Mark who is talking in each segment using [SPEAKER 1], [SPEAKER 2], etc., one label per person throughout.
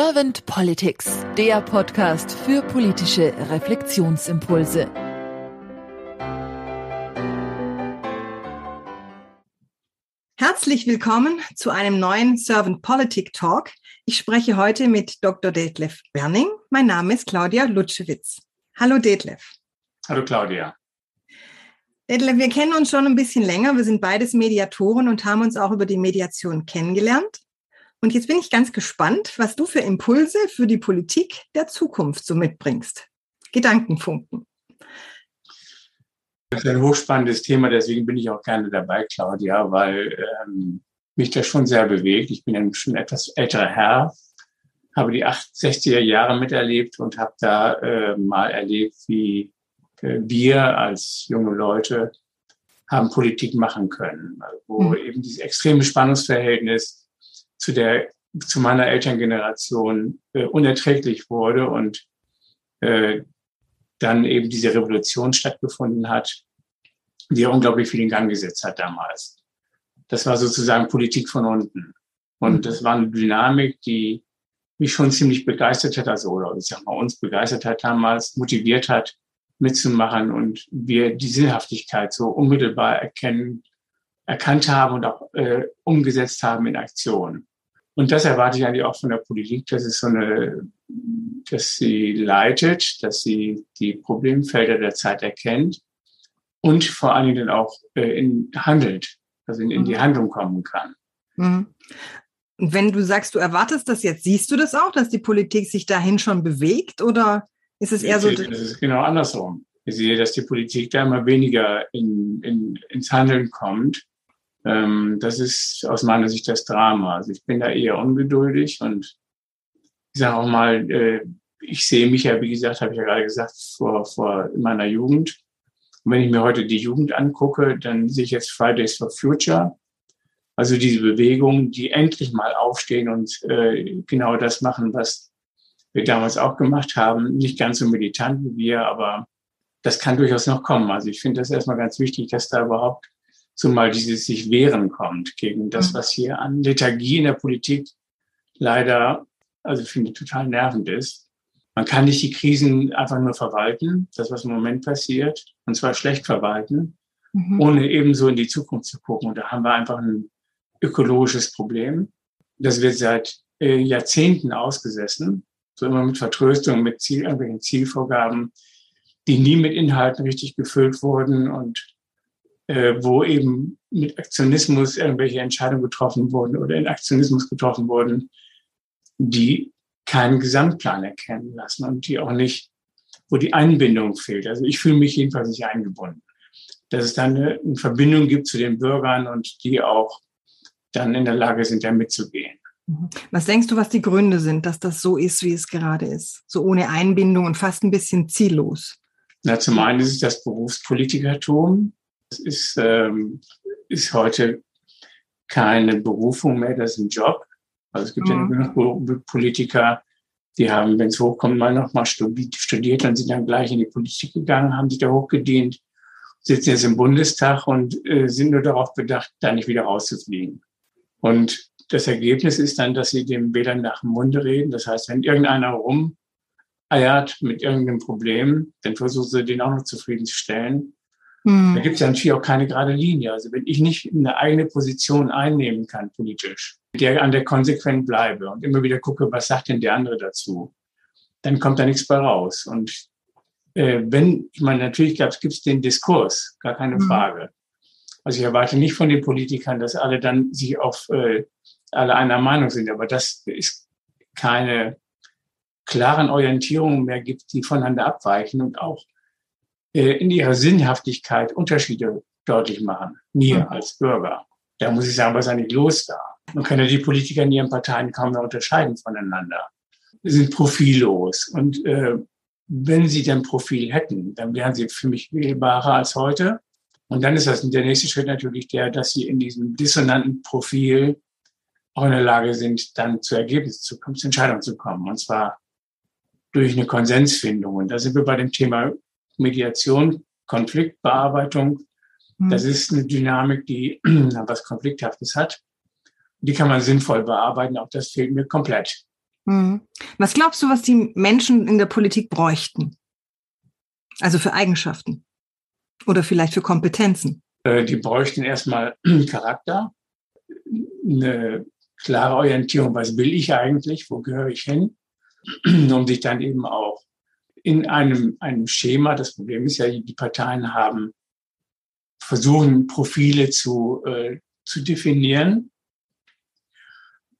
[SPEAKER 1] Servant Politics, der Podcast für politische Reflexionsimpulse.
[SPEAKER 2] Herzlich willkommen zu einem neuen Servant Politic Talk. Ich spreche heute mit Dr. Detlef Berning. Mein Name ist Claudia Lutschewitz. Hallo Detlef.
[SPEAKER 3] Hallo Claudia.
[SPEAKER 2] Detlef, wir kennen uns schon ein bisschen länger. Wir sind beides Mediatoren und haben uns auch über die Mediation kennengelernt. Und jetzt bin ich ganz gespannt, was du für Impulse für die Politik der Zukunft so mitbringst. Gedankenfunken.
[SPEAKER 3] Das ist ein hochspannendes Thema, deswegen bin ich auch gerne dabei, Claudia, weil ähm, mich das schon sehr bewegt. Ich bin ein schon etwas älterer Herr, habe die 60er Jahre miterlebt und habe da äh, mal erlebt, wie äh, wir als junge Leute haben Politik machen können, wo mhm. eben dieses extreme Spannungsverhältnis zu der zu meiner Elterngeneration äh, unerträglich wurde und äh, dann eben diese Revolution stattgefunden hat, die ja unglaublich viel in Gang gesetzt hat damals. Das war sozusagen Politik von unten. Und mhm. das war eine Dynamik, die mich schon ziemlich begeistert hat, also oder ich sag mal uns begeistert hat damals, motiviert hat, mitzumachen und wir die Sinnhaftigkeit so unmittelbar erkennen, erkannt haben und auch äh, umgesetzt haben in Aktion. Und das erwarte ich eigentlich auch von der Politik, dass es so eine, dass sie leitet, dass sie die Problemfelder der Zeit erkennt und vor allen Dingen dann auch äh, in, handelt, also in, in die mhm. Handlung kommen kann.
[SPEAKER 2] Mhm. Wenn du sagst, du erwartest das jetzt, siehst du das auch, dass die Politik sich dahin schon bewegt oder ist es eher so?
[SPEAKER 3] Das ist genau andersrum. Ich sehe, dass die Politik da immer weniger in, in, ins Handeln kommt ähm, das ist aus meiner Sicht das Drama. Also ich bin da eher ungeduldig und ich sage auch mal, äh, ich sehe mich ja, wie gesagt, habe ich ja gerade gesagt, vor, vor in meiner Jugend. Und wenn ich mir heute die Jugend angucke, dann sehe ich jetzt Fridays for Future. Also diese Bewegung, die endlich mal aufstehen und äh, genau das machen, was wir damals auch gemacht haben. Nicht ganz so militant wie wir, aber das kann durchaus noch kommen. Also ich finde das erstmal ganz wichtig, dass da überhaupt zumal dieses sich wehren kommt gegen das, mhm. was hier an Lethargie in der Politik leider, also finde ich total nervend ist. Man kann nicht die Krisen einfach nur verwalten, das, was im Moment passiert, und zwar schlecht verwalten, mhm. ohne ebenso in die Zukunft zu gucken. Und da haben wir einfach ein ökologisches Problem. Das wird seit äh, Jahrzehnten ausgesessen, so immer mit Vertröstung, mit Ziel, irgendwelchen Zielvorgaben, die nie mit Inhalten richtig gefüllt wurden und äh, wo eben mit Aktionismus irgendwelche Entscheidungen getroffen wurden oder in Aktionismus getroffen wurden, die keinen Gesamtplan erkennen lassen und die auch nicht, wo die Einbindung fehlt. Also ich fühle mich jedenfalls nicht eingebunden. Dass es dann eine, eine Verbindung gibt zu den Bürgern und die auch dann in der Lage sind, da mitzugehen.
[SPEAKER 2] Mhm. Was denkst du, was die Gründe sind, dass das so ist, wie es gerade ist? So ohne Einbindung und fast ein bisschen ziellos?
[SPEAKER 3] Na, zum einen ist es das Berufspolitikertum. Das ist, ähm, ist heute keine Berufung mehr, das ist ein Job. Also es gibt mhm. ja genug Politiker, die haben, wenn es hochkommt, mal noch mal studiert und sind dann gleich in die Politik gegangen, haben sich da hochgedient, sitzen jetzt im Bundestag und äh, sind nur darauf bedacht, da nicht wieder rauszufliegen. Und das Ergebnis ist dann, dass sie dem Wählern nach dem Munde reden. Das heißt, wenn irgendeiner rumeiert mit irgendeinem Problem, dann versuchen sie den auch noch zufriedenzustellen. Hm. Da gibt es ja natürlich auch keine gerade Linie. Also wenn ich nicht eine eigene Position einnehmen kann politisch, der an der konsequent bleibe und immer wieder gucke, was sagt denn der andere dazu, dann kommt da nichts bei raus. Und äh, wenn, ich meine, natürlich gibt es den Diskurs, gar keine hm. Frage. Also ich erwarte nicht von den Politikern, dass alle dann sich auf äh, alle einer Meinung sind, aber das ist keine klaren Orientierungen mehr gibt, die voneinander abweichen und auch äh, in ihrer Sinnhaftigkeit Unterschiede deutlich machen. Mir mhm. als Bürger. Da muss ich sagen, was ist eigentlich los da? Man kann ja die Politiker in ihren Parteien kaum mehr unterscheiden voneinander. Sie sind profillos. Und äh, wenn sie denn Profil hätten, dann wären sie für mich wählbarer als heute. Und dann ist das der nächste Schritt natürlich der, dass sie in diesem dissonanten Profil auch in der Lage sind, dann zu Ergebnissen zu kommen, zu Entscheidungen zu kommen. Und zwar durch eine Konsensfindung. Und da sind wir bei dem Thema Mediation, Konfliktbearbeitung. Mhm. Das ist eine Dynamik, die was Konflikthaftes hat. Die kann man sinnvoll bearbeiten. Auch das fehlt mir komplett.
[SPEAKER 2] Mhm. Was glaubst du, was die Menschen in der Politik bräuchten? Also für Eigenschaften oder vielleicht für Kompetenzen?
[SPEAKER 3] Äh, die bräuchten erstmal Charakter, eine klare Orientierung, was will ich eigentlich, wo gehöre ich hin, um sich dann eben auch in einem, einem Schema, das Problem ist ja, die Parteien haben, versuchen Profile zu, äh, zu definieren.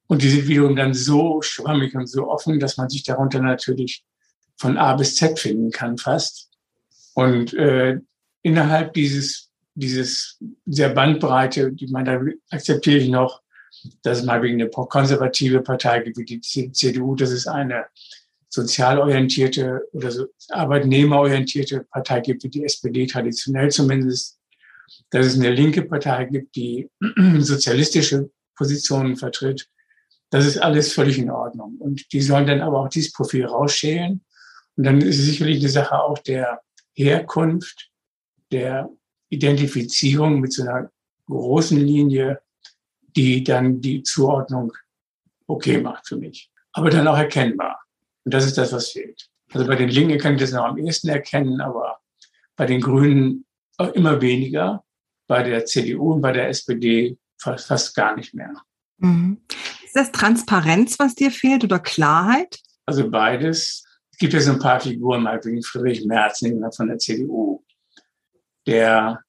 [SPEAKER 3] Und die sind wiederum dann so schwammig und so offen, dass man sich darunter natürlich von A bis Z finden kann fast. Und äh, innerhalb dieses, dieses, dieser Bandbreite, die man da akzeptiere ich noch, dass es mal wegen eine konservative Partei gibt, wie die CDU, dass es eine sozial orientierte oder so arbeitnehmerorientierte Partei gibt, wie die SPD traditionell zumindest, dass es eine linke Partei gibt, die sozialistische Positionen vertritt. Das ist alles völlig in Ordnung. Und die sollen dann aber auch dieses Profil rausschälen. Und dann ist es sicherlich eine Sache auch der Herkunft, der Identifizierung mit so einer großen Linie, die dann die Zuordnung okay macht für mich. Aber dann auch erkennbar. Und das ist das, was fehlt. Also bei den Linken kann ich das noch am ehesten erkennen, aber bei den Grünen immer weniger, bei der CDU und bei der SPD fast, fast gar nicht mehr.
[SPEAKER 2] Mhm. Ist das Transparenz, was dir fehlt oder Klarheit?
[SPEAKER 3] Also beides. Es gibt ja so ein paar Figuren, mal wie Friedrich Merz von der CDU, der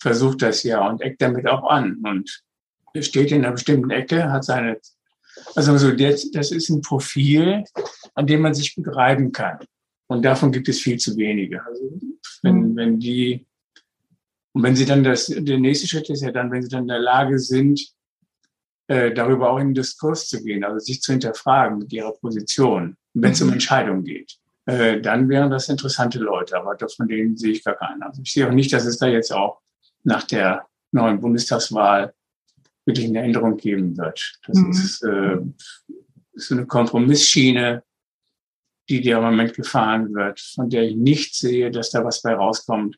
[SPEAKER 3] versucht das ja und eckt damit auch an und steht in einer bestimmten Ecke, hat seine also so, das ist ein Profil, an dem man sich gut reiben kann. Und davon gibt es viel zu wenige. Also wenn, mhm. wenn die, und wenn sie dann das, der nächste Schritt ist ja dann, wenn sie dann in der Lage sind, äh, darüber auch in den Diskurs zu gehen, also sich zu hinterfragen mit ihrer Position, wenn es um mhm. Entscheidungen geht, äh, dann wären das interessante Leute. Aber von denen sehe ich gar keinen. Also ich sehe auch nicht, dass es da jetzt auch nach der neuen Bundestagswahl wirklich eine Änderung geben wird. Das mhm. ist, äh, ist so eine Kompromissschiene, die dir im Moment gefahren wird, von der ich nicht sehe, dass da was bei rauskommt,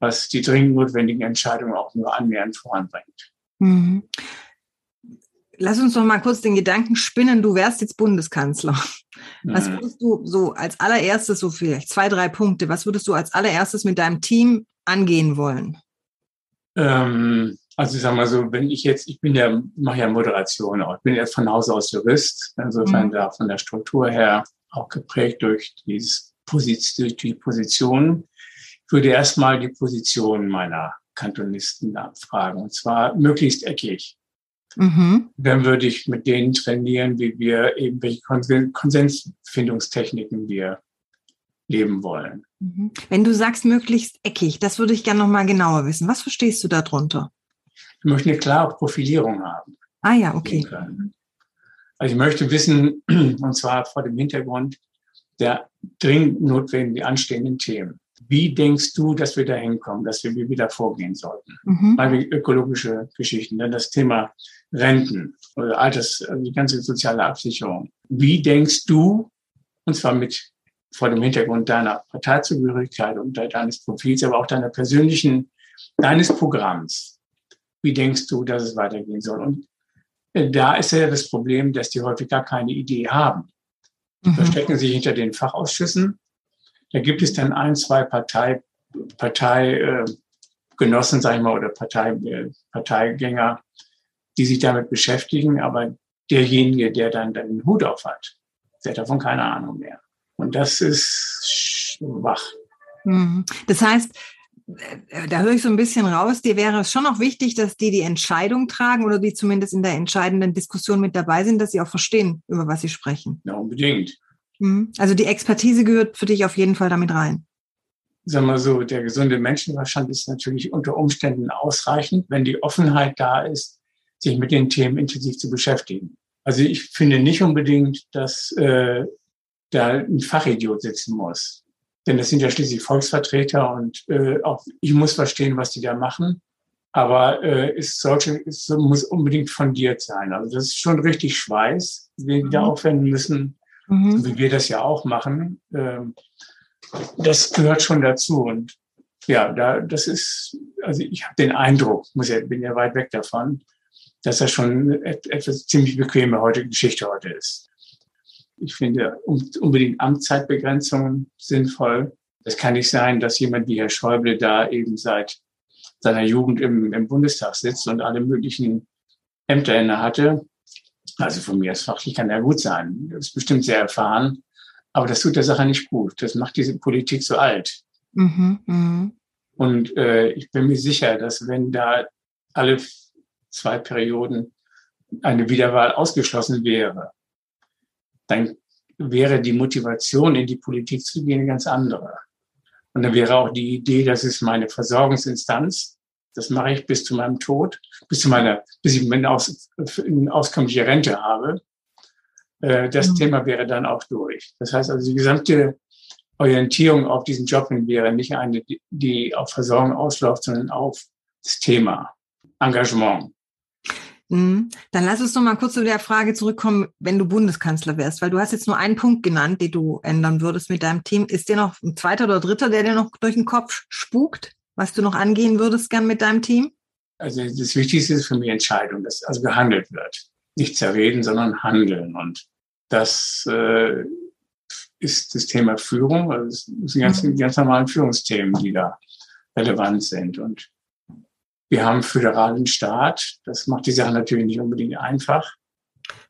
[SPEAKER 3] was die dringend notwendigen Entscheidungen auch nur annähernd voranbringt. Mhm.
[SPEAKER 2] Lass uns noch mal kurz den Gedanken spinnen, du wärst jetzt Bundeskanzler. Was mhm. würdest du so als allererstes, so vielleicht zwei, drei Punkte, was würdest du als allererstes mit deinem Team angehen wollen?
[SPEAKER 3] Ähm, also ich sag mal so, wenn ich jetzt, ich bin ja, mache ja Moderation auch, ich bin jetzt von Haus aus Jurist, insofern mhm. da von der Struktur her auch geprägt durch, dieses Position, durch die Position. Ich würde erstmal die Position meiner Kantonisten abfragen, und zwar möglichst eckig. Mhm. Dann würde ich mit denen trainieren, wie wir eben welche Konsensfindungstechniken wir leben wollen.
[SPEAKER 2] Mhm. Wenn du sagst möglichst eckig, das würde ich gerne noch mal genauer wissen. Was verstehst du darunter?
[SPEAKER 3] Ich möchte eine klare Profilierung haben.
[SPEAKER 2] Ah ja, okay.
[SPEAKER 3] Also ich möchte wissen, und zwar vor dem Hintergrund der dringend notwendigen anstehenden Themen. Wie denkst du, dass wir da hinkommen, dass wir wieder vorgehen sollten? Mhm. Wie ökologische Geschichten, dann das Thema Renten oder Alters, also die ganze soziale Absicherung. Wie denkst du, und zwar mit vor dem Hintergrund deiner Parteizugehörigkeit und deines Profils, aber auch deiner persönlichen, deines Programms, wie denkst du, dass es weitergehen soll? Und äh, da ist ja das Problem, dass die häufig gar keine Idee haben. Mhm. Verstecken sich hinter den Fachausschüssen. Da gibt es dann ein, zwei Partei, Parteigenossen, äh, sag ich mal, oder Partei, äh, Parteigänger, die sich damit beschäftigen, aber derjenige, der dann, dann den Hut auf hat, der hat davon keine Ahnung mehr. Und das ist schwach.
[SPEAKER 2] Mhm. Das heißt, da höre ich so ein bisschen raus, dir wäre es schon auch wichtig, dass die die Entscheidung tragen oder die zumindest in der entscheidenden Diskussion mit dabei sind, dass sie auch verstehen, über was sie sprechen.
[SPEAKER 3] Ja, unbedingt.
[SPEAKER 2] Mhm. Also die Expertise gehört für dich auf jeden Fall damit rein.
[SPEAKER 3] Sagen wir so, der gesunde Menschenverstand ist natürlich unter Umständen ausreichend, wenn die Offenheit da ist, sich mit den Themen intensiv zu beschäftigen. Also ich finde nicht unbedingt, dass äh, da ein Fachidiot sitzen muss. Denn das sind ja schließlich Volksvertreter und äh, auch ich muss verstehen, was die da machen. Aber äh, es sollte, es muss unbedingt fundiert sein. Also das ist schon richtig Schweiß, den wir da mhm. aufwenden müssen, mhm. wie wir das ja auch machen. Ähm, das gehört schon dazu. Und ja, da, das ist, also ich habe den Eindruck, muss ja, bin ja weit weg davon, dass das schon etwas ziemlich bequeme heute Geschichte heute ist. Ich finde unbedingt Amtszeitbegrenzungen sinnvoll. Es kann nicht sein, dass jemand wie Herr Schäuble da eben seit seiner Jugend im, im Bundestag sitzt und alle möglichen Ämter inne hatte. Also von mir als fachlich kann er gut sein. Er ist bestimmt sehr erfahren. Aber das tut der Sache nicht gut. Das macht diese Politik so alt. Mhm, mh. Und äh, ich bin mir sicher, dass wenn da alle zwei Perioden eine Wiederwahl ausgeschlossen wäre, dann wäre die Motivation, in die Politik zu gehen, eine ganz andere. Und dann wäre auch die Idee, das ist meine Versorgungsinstanz. Das mache ich bis zu meinem Tod, bis zu meiner, bis ich eine, aus, auskömmliche Rente habe. Äh, das mhm. Thema wäre dann auch durch. Das heißt also, die gesamte Orientierung auf diesen Job wäre nicht eine, die auf Versorgung ausläuft, sondern auf das Thema Engagement.
[SPEAKER 2] Mhm. Dann lass uns noch mal kurz zu der Frage zurückkommen, wenn du Bundeskanzler wärst, weil du hast jetzt nur einen Punkt genannt, den du ändern würdest mit deinem Team. Ist dir noch ein zweiter oder dritter, der dir noch durch den Kopf spukt, was du noch angehen würdest gern mit deinem Team?
[SPEAKER 3] Also das Wichtigste ist für mich Entscheidung, dass also gehandelt wird. Nicht zerreden, sondern handeln. Und das äh, ist das Thema Führung. Also es sind ganz, mhm. ganz normalen Führungsthemen, die da relevant sind. Und wir haben einen föderalen Staat. Das macht die Sache natürlich nicht unbedingt einfach.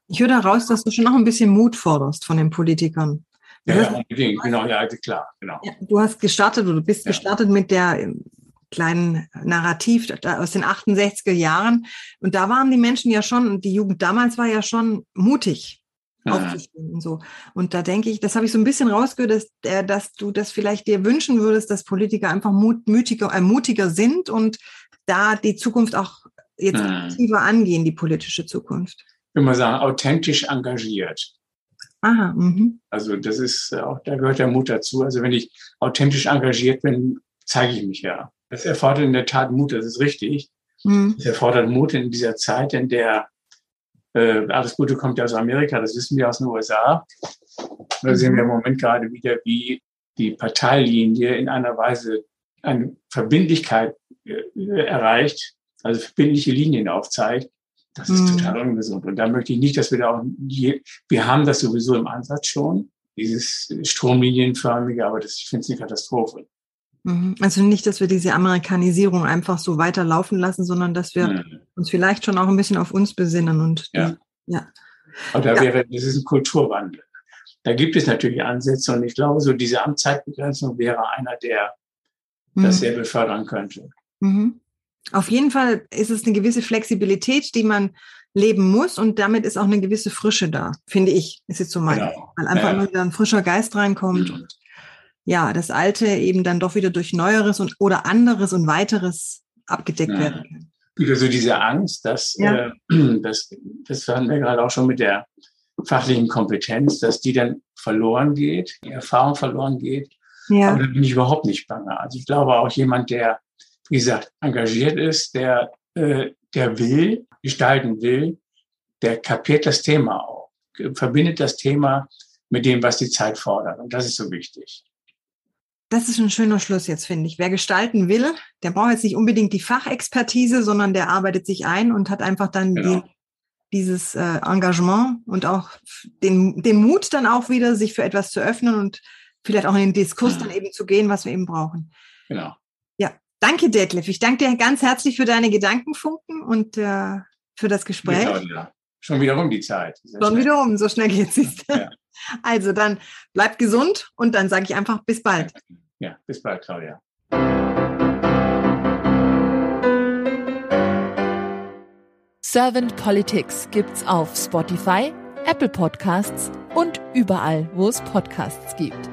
[SPEAKER 2] Ich höre daraus, dass du schon noch ein bisschen Mut forderst von den Politikern.
[SPEAKER 3] Ja, ja unbedingt, genau, ja, klar, genau. Ja,
[SPEAKER 2] du hast gestartet oder du bist ja. gestartet mit der ähm, kleinen Narrativ aus den 68er Jahren. Und da waren die Menschen ja schon, die Jugend damals war ja schon mutig aufzustehen und so. Und da denke ich, das habe ich so ein bisschen rausgehört, dass, äh, dass du das vielleicht dir wünschen würdest, dass Politiker einfach mut, mutiger, äh, mutiger sind und da die Zukunft auch jetzt hm. aktiver angehen, die politische Zukunft?
[SPEAKER 3] Ich würde mal sagen, authentisch engagiert. Aha, mhm. Also das ist auch, da gehört der Mut dazu. Also wenn ich authentisch engagiert bin, zeige ich mich ja. Das erfordert in der Tat Mut, das ist richtig. Mhm. Das erfordert Mut in dieser Zeit, in der äh, alles Gute kommt ja aus Amerika, das wissen wir aus den USA. Da sehen wir im Moment gerade wieder, wie die Parteilinie in einer Weise eine Verbindlichkeit äh, erreicht, also verbindliche Linien aufzeigt, das ist mhm. total ungesund. Und da möchte ich nicht, dass wir da auch, je, wir haben das sowieso im Ansatz schon, dieses stromlinienförmige, aber das, ich finde es eine Katastrophe.
[SPEAKER 2] Mhm. Also nicht, dass wir diese Amerikanisierung einfach so weiterlaufen lassen, sondern dass wir mhm. uns vielleicht schon auch ein bisschen auf uns besinnen und
[SPEAKER 3] ja. Die, ja. Aber da ja. wäre, das ist ein Kulturwandel. Da gibt es natürlich Ansätze und ich glaube, so diese Amtszeitbegrenzung wäre einer, der mhm. das sehr befördern könnte.
[SPEAKER 2] Mhm. Auf jeden Fall ist es eine gewisse Flexibilität, die man leben muss und damit ist auch eine gewisse Frische da, finde ich, ist jetzt so mein, genau. weil einfach ja. immer wieder ein frischer Geist reinkommt mhm. und ja, das Alte eben dann doch wieder durch Neueres und oder anderes und weiteres abgedeckt ja. werden kann.
[SPEAKER 3] Wieder so diese Angst, dass, ja. äh, das, das haben wir gerade auch schon mit der fachlichen Kompetenz, dass die dann verloren geht, die Erfahrung verloren geht ja. Aber da bin ich überhaupt nicht bange. Also ich glaube auch jemand, der, wie gesagt, engagiert ist, der, äh, der will, gestalten will, der kapiert das Thema auch, verbindet das Thema mit dem, was die Zeit fordert. Und das ist so wichtig.
[SPEAKER 2] Das ist ein schöner Schluss jetzt, finde ich. Wer gestalten will, der braucht jetzt nicht unbedingt die Fachexpertise, sondern der arbeitet sich ein und hat einfach dann genau. die, dieses äh, Engagement und auch den, den Mut dann auch wieder, sich für etwas zu öffnen und vielleicht auch in den Diskurs dann eben zu gehen, was wir eben brauchen.
[SPEAKER 3] Genau.
[SPEAKER 2] Ja, danke Detlef. Ich danke dir ganz herzlich für deine Gedankenfunken und äh, für das Gespräch.
[SPEAKER 3] Schon wieder um die Zeit.
[SPEAKER 2] Schon wieder um, so schnell geht es. Ja. Also dann bleibt gesund und dann sage ich einfach bis bald.
[SPEAKER 3] Ja, bis bald, Claudia.
[SPEAKER 1] Servant Politics gibt's auf Spotify, Apple Podcasts und überall, wo es Podcasts gibt.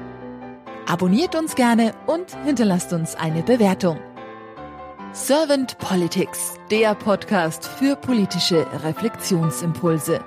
[SPEAKER 1] Abonniert uns gerne und hinterlasst uns eine Bewertung. Servant Politics, der Podcast für politische Reflexionsimpulse.